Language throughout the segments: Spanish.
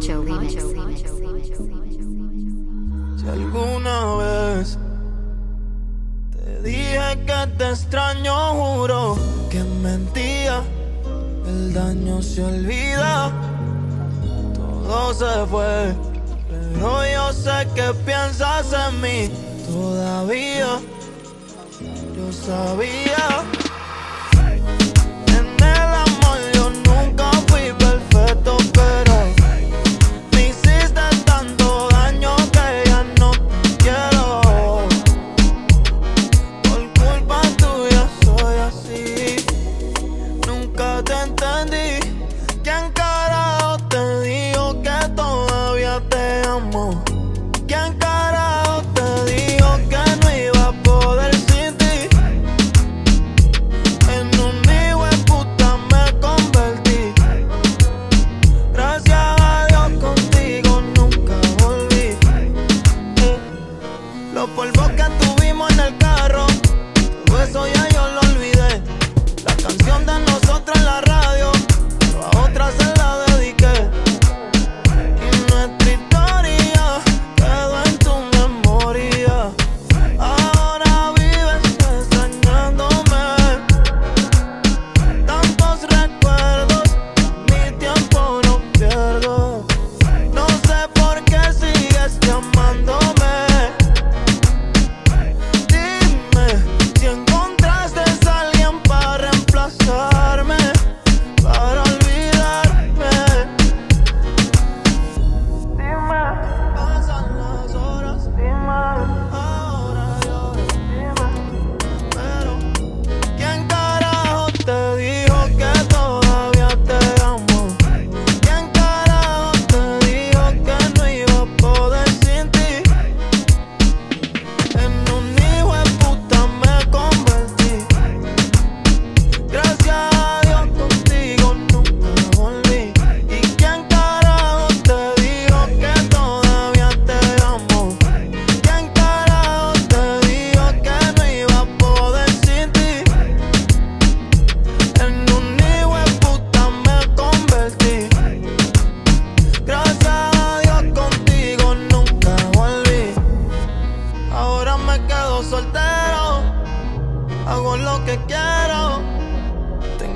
Si alguna vez te dije que te extraño, juro que mentía. El daño se olvida, todo se fue. Pero yo sé que piensas en mí todavía. Yo sabía.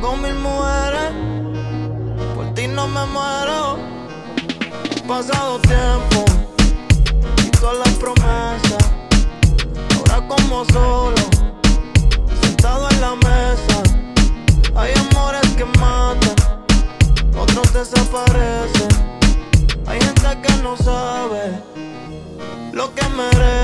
con mil mujeres, por ti no me muero. Pasado tiempo y todas las promesas, ahora como solo, sentado en la mesa. Hay amores que matan, otros desaparecen. Hay gente que no sabe lo que merece.